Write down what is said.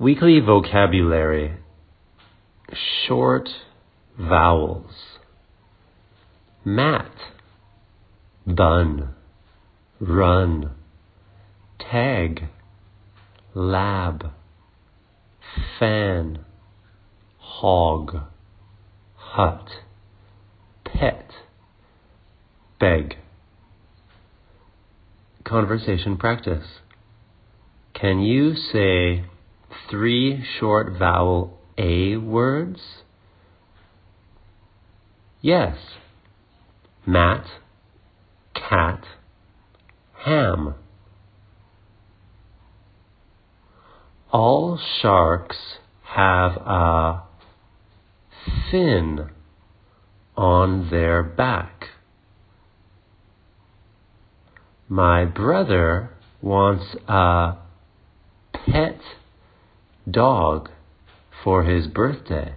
Weekly vocabulary. Short vowels. Mat, bun, run, tag, lab, fan, hog, hut, pet, beg. Conversation practice. Can you say three short vowel A words? Yes. Mat, cat, ham. All sharks have a fin on their back. My brother wants a pet dog for his birthday.